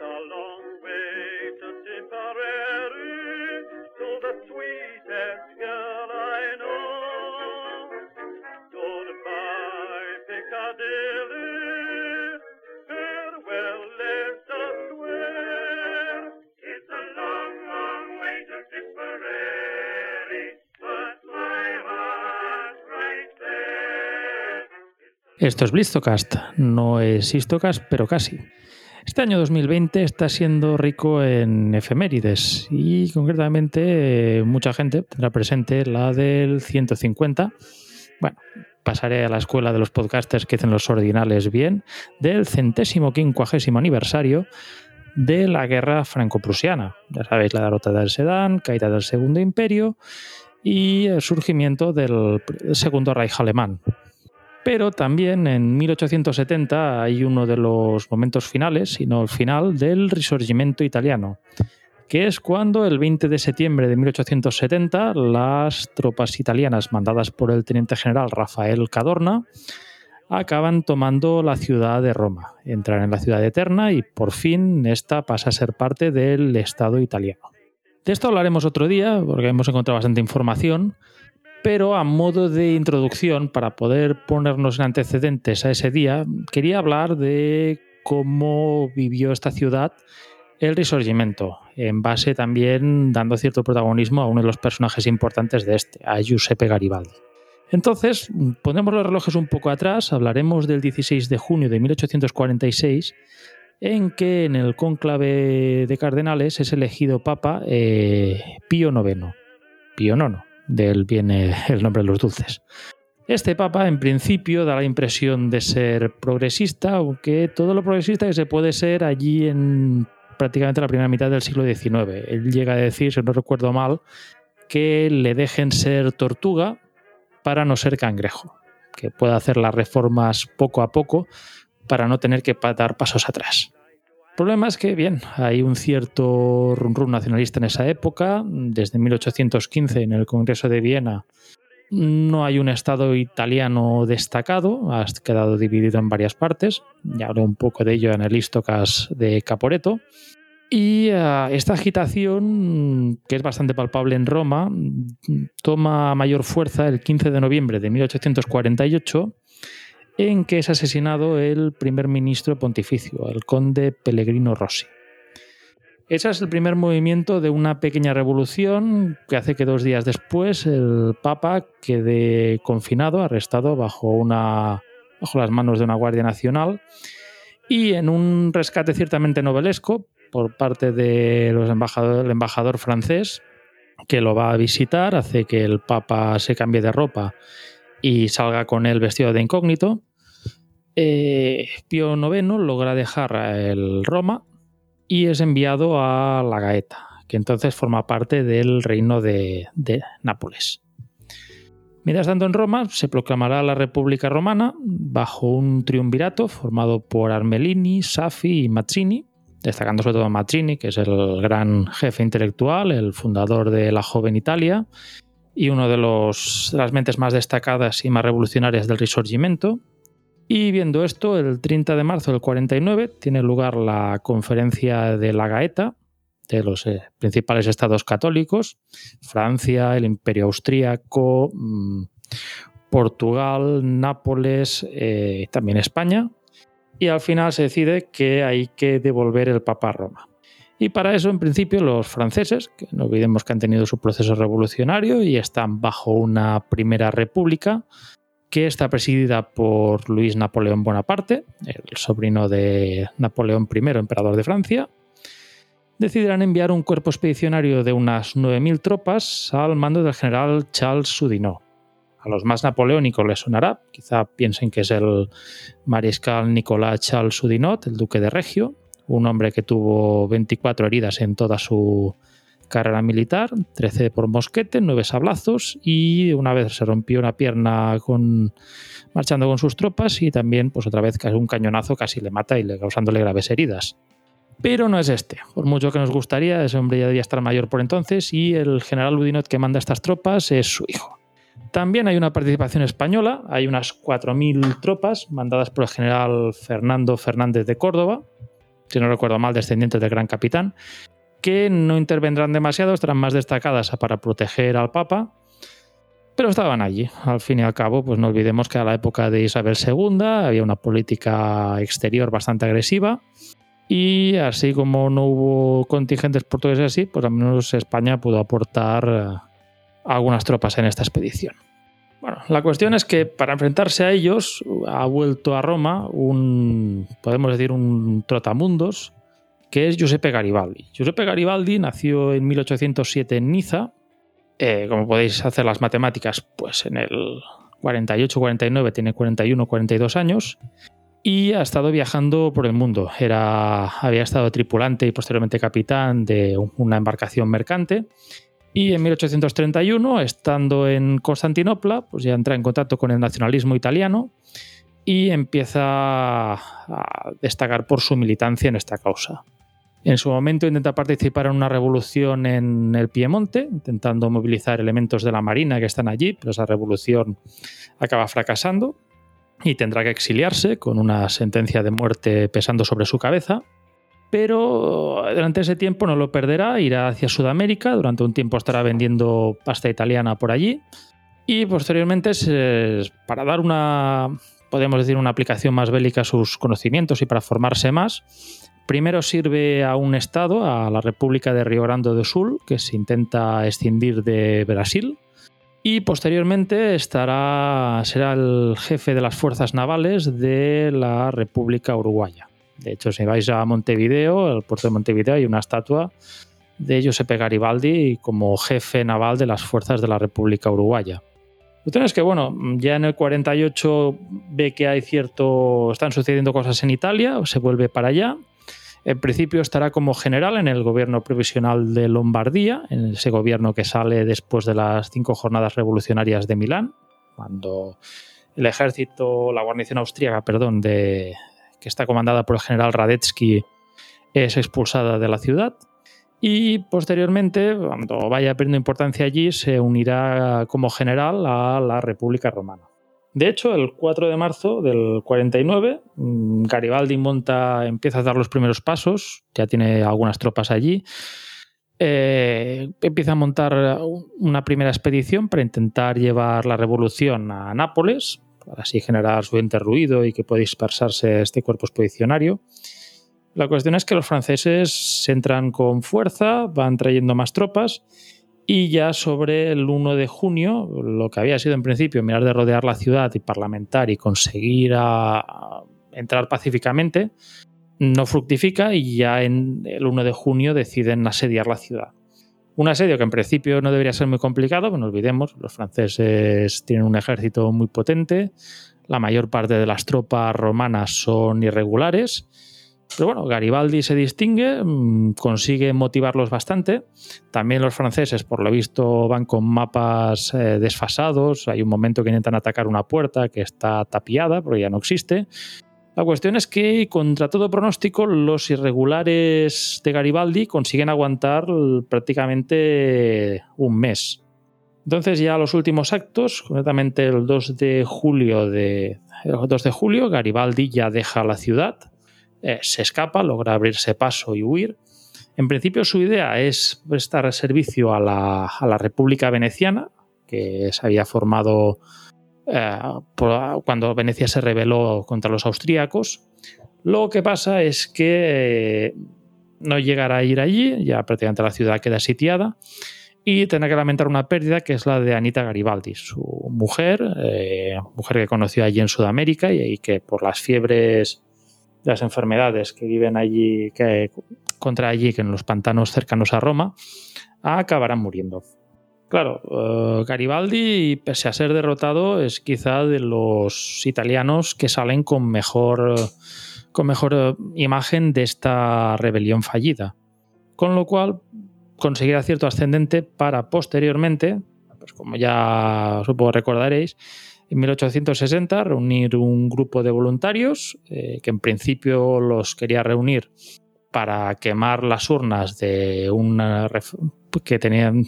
A long way to Tipperary, to the sweetest girl I know. Goodbye, Piccadilly. Farewell, Leicester Square. It's a long, long way to Tipperary, but my heart's right there. Esto es Blistocast, no es Histocast, pero casi. Este año 2020 está siendo rico en efemérides y concretamente eh, mucha gente tendrá presente la del 150. Bueno, pasaré a la escuela de los podcasters que hacen los ordinales bien, del centésimo quincuagésimo aniversario de la guerra franco-prusiana. Ya sabéis, la derrota del Sedán, caída del Segundo Imperio y el surgimiento del Segundo Reich alemán. Pero también en 1870 hay uno de los momentos finales, si no el final, del Risorgimento italiano, que es cuando el 20 de septiembre de 1870 las tropas italianas mandadas por el teniente general Rafael Cadorna acaban tomando la ciudad de Roma, entran en la ciudad eterna y por fin esta pasa a ser parte del Estado italiano. De esto hablaremos otro día porque hemos encontrado bastante información, pero a modo de introducción, para poder ponernos en antecedentes a ese día, quería hablar de cómo vivió esta ciudad el Risorgimento, en base también dando cierto protagonismo a uno de los personajes importantes de este, a Giuseppe Garibaldi. Entonces, ponemos los relojes un poco atrás, hablaremos del 16 de junio de 1846, en que en el cónclave de cardenales es elegido papa eh, Pío IX, Pío IX, del viene el nombre de los dulces. Este papa, en principio, da la impresión de ser progresista, aunque todo lo progresista que se puede ser allí en prácticamente la primera mitad del siglo XIX. Él llega a decir, si no recuerdo mal, que le dejen ser tortuga para no ser cangrejo, que pueda hacer las reformas poco a poco para no tener que dar pasos atrás. El problema es que, bien, hay un cierto run nacionalista en esa época. Desde 1815, en el Congreso de Viena, no hay un Estado italiano destacado, ha quedado dividido en varias partes. Ya hablé un poco de ello en el Istocas de Caporeto. Y uh, esta agitación, que es bastante palpable en Roma, toma mayor fuerza el 15 de noviembre de 1848, en que es asesinado el primer ministro pontificio, el conde Pellegrino Rossi. Ese es el primer movimiento de una pequeña revolución que hace que dos días después el Papa quede confinado, arrestado bajo, una, bajo las manos de una Guardia Nacional y en un rescate ciertamente novelesco por parte de los embajador, del embajador francés que lo va a visitar, hace que el Papa se cambie de ropa y salga con él vestido de incógnito. Eh, Pío IX logra dejar el Roma y es enviado a la Gaeta, que entonces forma parte del reino de, Nápoles. Mientras tanto, en Roma se proclamará la República Romana bajo un triunvirato formado por Armelini, Safi y Mazzini, destacando sobre todo Mazzini, que es el gran jefe intelectual, el fundador de la joven Italia y uno de, de las mentes más destacadas y más revolucionarias del Risorgimento. Y viendo esto, el 30 de marzo del 49 tiene lugar la conferencia de la Gaeta de los eh, principales estados católicos, Francia, el Imperio Austríaco, mmm, Portugal, Nápoles, eh, también España, y al final se decide que hay que devolver el Papa a Roma. Y para eso, en principio, los franceses, que no olvidemos que han tenido su proceso revolucionario y están bajo una primera república, que está presidida por Luis Napoleón Bonaparte, el sobrino de Napoleón I, emperador de Francia, decidirán enviar un cuerpo expedicionario de unas 9.000 tropas al mando del general Charles Soudinot. A los más napoleónicos les sonará, quizá piensen que es el mariscal Nicolás Charles Soudinot, el duque de Regio, un hombre que tuvo 24 heridas en toda su carrera militar, 13 por mosquete, 9 sablazos y una vez se rompió una pierna con, marchando con sus tropas y también pues otra vez un cañonazo casi le mata y le causándole graves heridas. Pero no es este. Por mucho que nos gustaría, ese hombre ya debía estar mayor por entonces y el general Ludinot que manda estas tropas es su hijo. También hay una participación española, hay unas 4.000 tropas mandadas por el general Fernando Fernández de Córdoba, si no recuerdo mal, descendientes del gran capitán, que no intervendrán demasiado, estarán más destacadas para proteger al Papa, pero estaban allí. Al fin y al cabo, pues no olvidemos que a la época de Isabel II había una política exterior bastante agresiva y así como no hubo contingentes portugueses así, pues al menos España pudo aportar eh, algunas tropas en esta expedición. Bueno, la cuestión es que para enfrentarse a ellos ha vuelto a Roma un, podemos decir, un trotamundos, que es Giuseppe Garibaldi. Giuseppe Garibaldi nació en 1807 en Niza. Eh, como podéis hacer las matemáticas, pues en el 48-49 tiene 41-42 años y ha estado viajando por el mundo. Era, había estado tripulante y posteriormente capitán de una embarcación mercante. Y en 1831, estando en Constantinopla, pues ya entra en contacto con el nacionalismo italiano y empieza a destacar por su militancia en esta causa. En su momento intenta participar en una revolución en el Piemonte, intentando movilizar elementos de la Marina que están allí, pero esa revolución acaba fracasando y tendrá que exiliarse con una sentencia de muerte pesando sobre su cabeza. Pero durante ese tiempo no lo perderá, irá hacia Sudamérica, durante un tiempo estará vendiendo pasta italiana por allí y posteriormente para dar una, podemos decir, una aplicación más bélica a sus conocimientos y para formarse más, primero sirve a un estado, a la República de Río Grande do Sul, que se intenta escindir de Brasil, y posteriormente estará, será el jefe de las fuerzas navales de la República Uruguaya. De hecho, si vais a Montevideo, al puerto de Montevideo, hay una estatua de Giuseppe Garibaldi como jefe naval de las fuerzas de la República Uruguaya. Lo es que, bueno, ya en el 48 ve que hay cierto. están sucediendo cosas en Italia, se vuelve para allá en principio estará como general en el gobierno provisional de Lombardía, en ese gobierno que sale después de las cinco jornadas revolucionarias de Milán, cuando el ejército, la guarnición austríaca, perdón, de, que está comandada por el general Radetzky, es expulsada de la ciudad. Y posteriormente, cuando vaya perdiendo importancia allí, se unirá como general a la República Romana. De hecho, el 4 de marzo del 49, mm, Garibaldi monta, empieza a dar los primeros pasos, ya tiene algunas tropas allí. Eh, empieza a montar una primera expedición para intentar llevar la revolución a Nápoles, para así generar suficiente ruido y que pueda dispersarse este cuerpo expedicionario. La cuestión es que los franceses entran con fuerza, van trayendo más tropas y ya sobre el 1 de junio, lo que había sido en principio mirar de rodear la ciudad y parlamentar y conseguir entrar pacíficamente, no fructifica y ya en el 1 de junio deciden asediar la ciudad. Un asedio que en principio no debería ser muy complicado, pero no olvidemos, los franceses tienen un ejército muy potente, la mayor parte de las tropas romanas son irregulares pero bueno, Garibaldi se distingue, mm, consigue motivarlos bastante. También los franceses, por lo visto, van con mapas eh, desfasados. Hay un momento que intentan atacar una puerta que está tapiada porque ya no existe. La cuestión es que, contra todo pronóstico, los irregulares de Garibaldi consiguen aguantar prácticamente un mes. Entonces, ya los últimos actos, concretamente el 2 de julio de, el 2 de julio, Garibaldi ya deja la ciudad eh, se escapa, logra abrirse paso y huir. En principio su idea es prestar servicio a la, República Veneciana, que se había formado eh, cuando Venecia se rebeló contra los austríacos. Lo que pasa es que eh, no llegará a ir allí, ya prácticamente la ciudad queda sitiada, y tendrá que lamentar una pérdida que es la de Anita Garibaldi, su mujer, mujer que conoció allí en Sudamérica y que por las fiebres las enfermedades que viven allí, que contra allí, que en los pantanos cercanos a Roma, acabarán muriendo. Claro, eh, Garibaldi, pese a ser derrotado, es quizá de los italianos que salen con mejor, con mejor eh, imagen de esta rebelión fallida. Con lo cual, conseguirá cierto ascendente para posteriormente, pues como ya supongo recordaréis, en 1860 reunir un grupo de voluntarios eh, que en principio los quería reunir para quemar las urnas de que tenían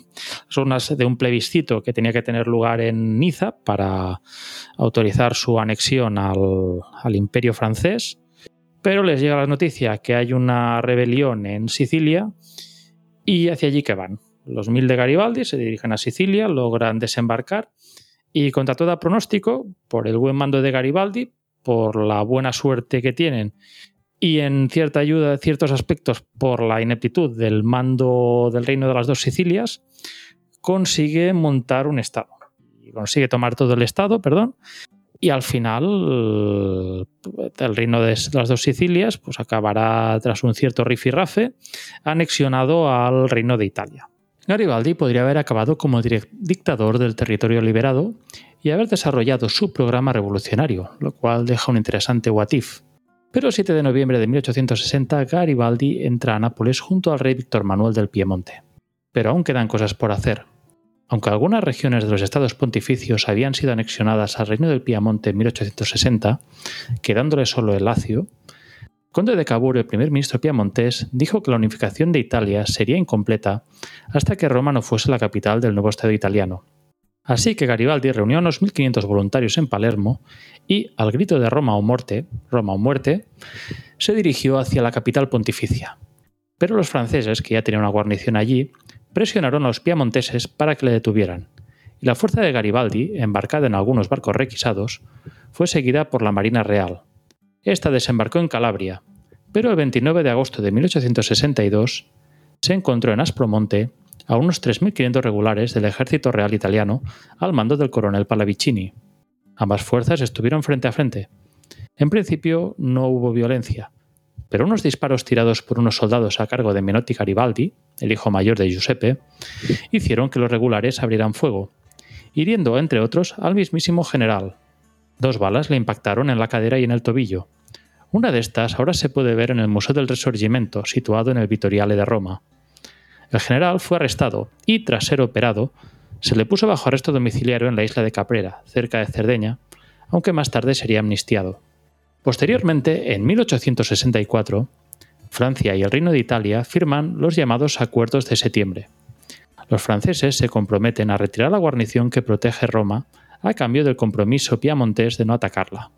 urnas de un plebiscito que tenía que tener lugar en Niza para autorizar su anexión al, al imperio francés. Pero les llega la noticia que hay una rebelión en Sicilia y hacia allí que van. Los mil de Garibaldi se dirigen a Sicilia, logran desembarcar y contra todo pronóstico, por el buen mando de Garibaldi, por la buena suerte que tienen y en cierta ayuda, ciertos aspectos, por la ineptitud del mando del reino de las dos Sicilias, consigue montar un estado. Consigue tomar todo el estado, perdón, y al final el reino de las dos Sicilias pues acabará tras un cierto rifirrafe anexionado al reino de Italia. Garibaldi podría haber acabado como dictador del territorio liberado y haber desarrollado su programa revolucionario, lo cual deja un interesante what if. Pero el 7 de noviembre de 1860 Garibaldi entra a Nápoles junto al rey Víctor Manuel del Piemonte. Pero aún quedan cosas por hacer. Aunque algunas regiones de los estados pontificios habían sido anexionadas al reino del Piemonte en 1860, quedándole solo el Lacio, Conde de Cavour, el primer ministro piamontés, dijo que la unificación de Italia sería incompleta hasta que Roma no fuese la capital del nuevo Estado italiano, Así que Garibaldi reunió a unos 1.500 voluntarios en Palermo y, al grito de Roma o muerte, Roma o muerte, se dirigió hacia la capital pontificia. Pero los franceses, que ya tenían una guarnición allí, presionaron a los piamonteses para que le detuvieran, y la fuerza de Garibaldi, embarcada en algunos barcos requisados, fue seguida por la Marina Real. Esta desembarcó en Calabria, pero el 29 de agosto de 1862 se encontró en Aspromonte a unos 3.500 regulares del ejército real italiano al mando del coronel Pallavicini. Ambas fuerzas estuvieron frente a frente. En principio no hubo violencia, pero unos disparos tirados por unos soldados a cargo de Menotti Garibaldi, el hijo mayor de Giuseppe, hicieron que los regulares abrieran fuego, hiriendo, entre otros, al mismísimo general. Dos balas le impactaron en la cadera y en el tobillo. Una de estas ahora se puede ver en el Museo del Risorgimento, situado en el Vitoriale de Roma. El general fue arrestado y, tras ser operado, se le puso bajo arresto domiciliario en la isla de Caprera, cerca de Cerdeña, aunque más tarde sería amnistiado. Posteriormente, en 1864, Francia y el Reino de Italia firman los llamados Acuerdos de Septiembre. Los franceses se comprometen a retirar la guarnición que protege Roma a cambio del compromiso piamontés de no atacarla.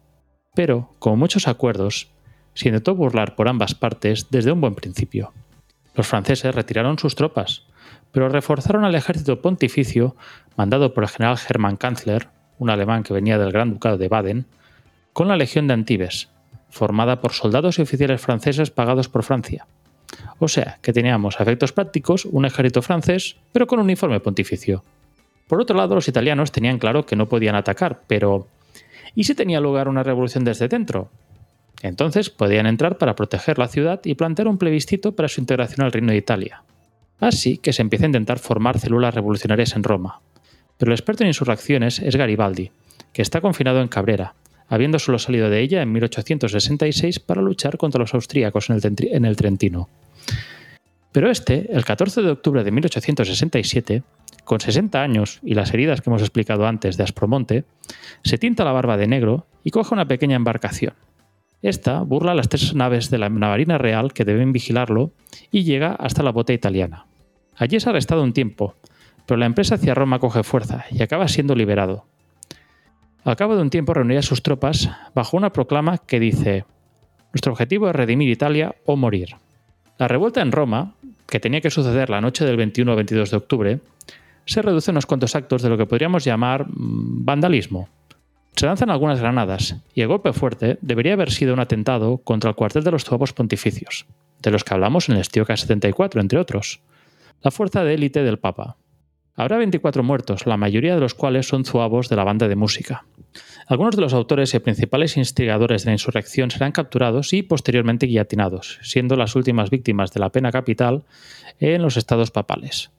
Pero, como muchos acuerdos, se intentó burlar por ambas partes desde un buen principio. Los franceses retiraron sus tropas, pero reforzaron al ejército pontificio mandado por el general Hermann Kanzler, un alemán que venía del Gran Ducado de Baden, con la Legión de Antibes, formada por soldados y oficiales franceses pagados por Francia. O sea, que teníamos a efectos prácticos un ejército francés, pero con uniforme pontificio. Por otro lado, los italianos tenían claro que no podían atacar, pero ¿y si tenía lugar una revolución desde dentro? Entonces podían entrar para proteger la ciudad y plantear un plebiscito para su integración al Reino de Italia. Así que se empieza a intentar formar células revolucionarias en Roma. Pero el experto en insurrecciones es Garibaldi, que está confinado en Cabrera, habiendo solo salido de ella en 1866 para luchar contra los austríacos en el, en el Trentino. Pero este, el 14 de octubre de 1867, con 60 años y las heridas que hemos explicado antes de Aspromonte, se tinta la barba de negro y coge una pequeña embarcación, esta burla las tres naves de la Marina Real que deben vigilarlo y llega hasta la bota italiana. Allí es arrestado un tiempo, pero la empresa hacia Roma coge fuerza y acaba siendo liberado. Al cabo de un tiempo reunirá a sus tropas bajo una proclama que dice: Nuestro objetivo es redimir Italia o morir. La revuelta en Roma, que tenía que suceder la noche del 21 al 22 de octubre, se reduce unos cuantos actos de lo que podríamos llamar mm, vandalismo, se lanzan algunas granadas, y el golpe fuerte debería haber sido un atentado contra el cuartel de los tuabos pontificios, de los que hablamos en el Estioca 74, entre otros, la fuerza de élite del Papa. Habrá 24 muertos, la mayoría de los cuales son zuavos de la banda de música. Algunos de los autores y principales instigadores de la insurrección serán capturados y posteriormente guillotinados, siendo las últimas víctimas de la pena capital en los estados papales.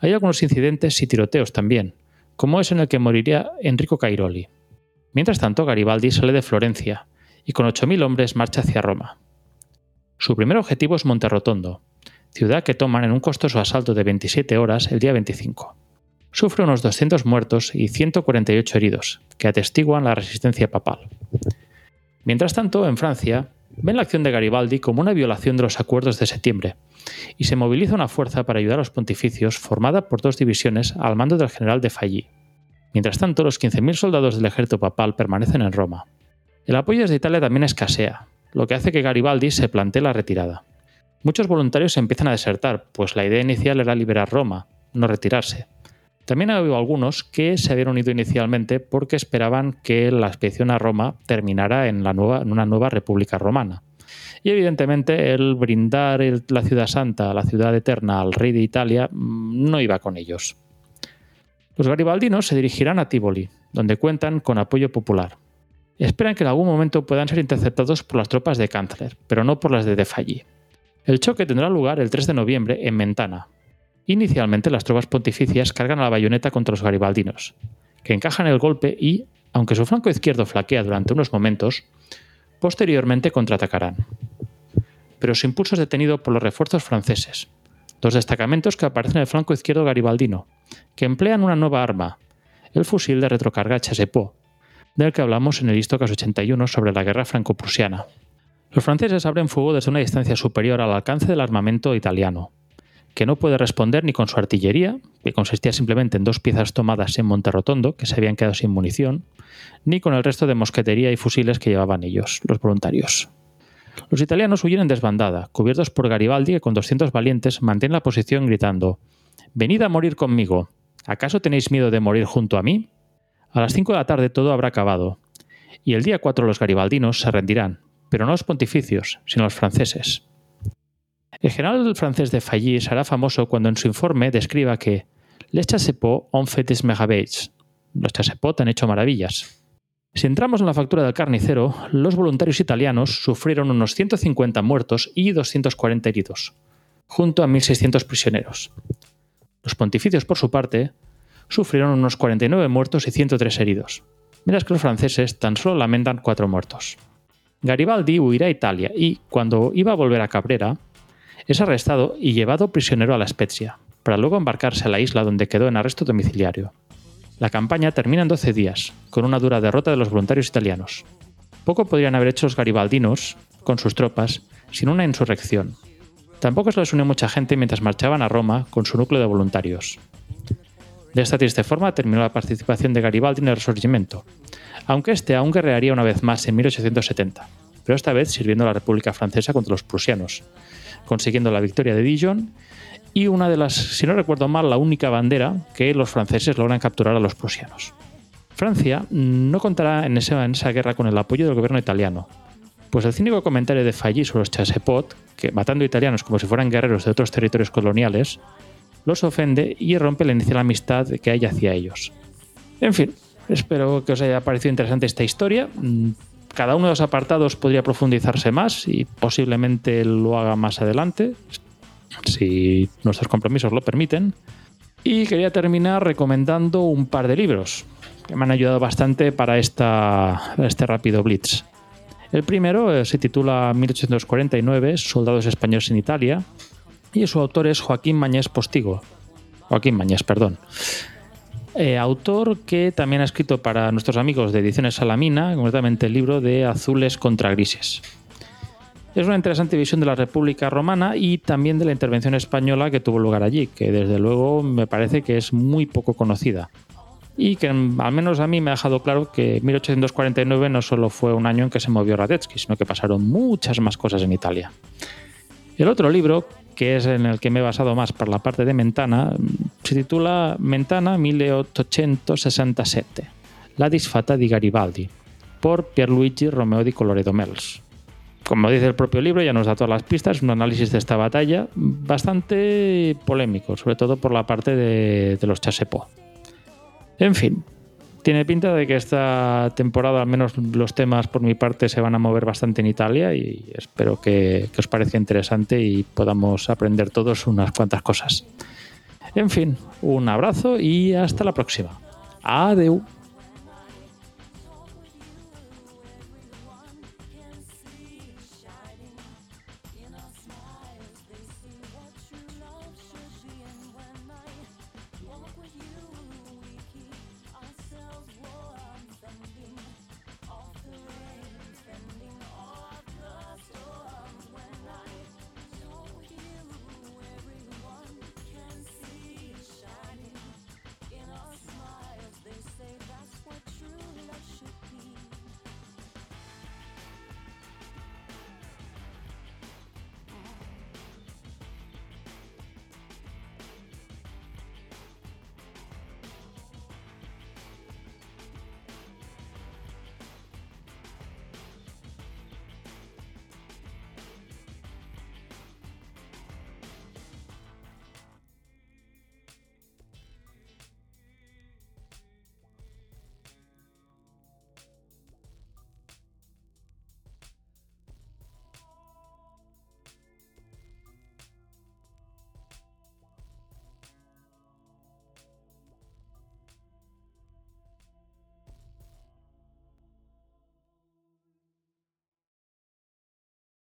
Hay algunos incidentes y tiroteos también, como es en el que moriría Enrico Cairoli. Mientras tanto, Garibaldi sale de Florencia y con 8.000 hombres marcha hacia Roma. Su primer objetivo es Monterrotondo, ciudad que toman en un costoso asalto de 27 horas el día 25. Sufre unos 200 muertos y 148 heridos, que atestiguan la resistencia papal. Mientras tanto, en Francia, ven la acción de Garibaldi como una violación de los acuerdos de septiembre, y se moviliza una fuerza para ayudar a los pontificios formada por dos divisiones al mando del general de Fallí. Mientras tanto, los 15.000 soldados del ejército papal permanecen en Roma. El apoyo desde Italia también escasea, lo que hace que Garibaldi se plantee la retirada. Muchos voluntarios empiezan a desertar, pues la idea inicial era liberar Roma, no retirarse. También ha habido algunos que se habían unido inicialmente porque esperaban que la expedición a Roma terminara en, una nueva república romana. Y evidentemente el brindar la ciudad santa, la ciudad eterna al rey de Italia, mm, no iba con ellos. Los garibaldinos se dirigirán a Tivoli, donde cuentan con apoyo popular. Esperan que en algún momento puedan ser interceptados por las tropas de Cáncer, pero no por las de Defalli. El choque tendrá lugar el 3 de noviembre en Mentana. Inicialmente las tropas pontificias cargan a la bayoneta contra los garibaldinos, que encajan el golpe y, aunque su flanco izquierdo flaquea durante unos momentos, posteriormente contraatacarán. Pero su impulso es detenido por los refuerzos franceses, dos destacamentos que aparecen en el flanco izquierdo garibaldino, que emplean una nueva arma, el fusil de retrocarga Chassepot, del que hablamos en el Histocas 81 sobre la guerra franco-prusiana. Los franceses abren fuego desde una distancia superior al alcance del armamento italiano, que no puede responder ni con su artillería, que consistía simplemente en dos piezas tomadas en Monterrotondo, que se habían quedado sin munición, ni con el resto de mosquetería y fusiles que llevaban ellos, los voluntarios. Los italianos huyen en desbandada, cubiertos por Garibaldi, que con 200 valientes mantiene la posición gritando: Venid a morir conmigo. ¿Acaso tenéis miedo de morir junto a mí? A las 5 de la tarde todo habrá acabado, y el día 4 los garibaldinos se rendirán, pero no los pontificios, sino los franceses. El general francés de Fallí será famoso cuando en su informe describa que les chassepot ont fait des merveilles. Los chassepot han hecho maravillas. Si entramos en la factura del carnicero, los voluntarios italianos sufrieron unos 150 muertos y 240 heridos, junto a 1.600 prisioneros. Los pontificios, por su parte, sufrieron unos 49 muertos y 103 heridos, mientras que los franceses tan solo lamentan 4 muertos. Garibaldi huirá a Italia y, cuando iba a volver a Cabrera, es arrestado y llevado prisionero a la Spezia, para luego embarcarse a la isla donde quedó en arresto domiciliario. La campaña termina en 12 días, con una dura derrota de los voluntarios italianos. Poco podrían haber hecho los garibaldinos, con sus tropas, sin una insurrección. Tampoco se les unió mucha gente mientras marchaban a Roma con su núcleo de voluntarios. De esta triste forma terminó la participación de Garibaldi en el Resurgimiento, aunque este aún guerrearía una vez más en 1870, pero esta vez sirviendo a la República Francesa contra los prusianos, consiguiendo la victoria de Dijon y una de las, si no recuerdo mal, la única bandera que los franceses logran capturar a los prusianos. Francia no contará en esa, en esa guerra con el apoyo del gobierno italiano, pues el cínico comentario de Fallí sobre los chassepot, que matando italianos como si fueran guerreros de otros territorios coloniales, los ofende y rompe la inicial amistad que hay hacia ellos. En fin, Espero que os haya parecido interesante esta historia. Cada uno de los apartados podría profundizarse más y posiblemente lo haga más adelante, si nuestros compromisos lo permiten. Y quería terminar recomendando un par de libros que me han ayudado bastante para esta, este rápido blitz. El primero eh, se titula 1849, Soldados españoles en Italia, y su autor es Joaquín Mañés Postigo. Joaquín Mañés, perdón. Eh, autor que también ha escrito para nuestros amigos de Ediciones Salamina, concretamente el libro de Azules contra Grises. Es una interesante visión de la República Romana y también de la intervención española que tuvo lugar allí, que desde luego me parece que es muy poco conocida. Y que al menos a mí me ha dejado claro que 1849 no solo fue un año en que se movió Radetzky, sino que pasaron muchas más cosas en Italia. El otro libro, que es en el que me he basado más para la parte de Mentana, se titula Mentana 1867, La disfata di Garibaldi, por Pierluigi Romeo di Coloredo Mels. como dice el propio libro, ya nos da todas las pistas, un análisis de esta batalla bastante polémico, sobre todo por la parte de, los Chasepo. En fin, tiene pinta de que esta temporada, al menos los temas por mi parte, se van a mover bastante en Italia y espero que os parezca interesante y podamos aprender todos unas cuantas cosas. En fin, un abrazo y hasta la próxima. Adeu.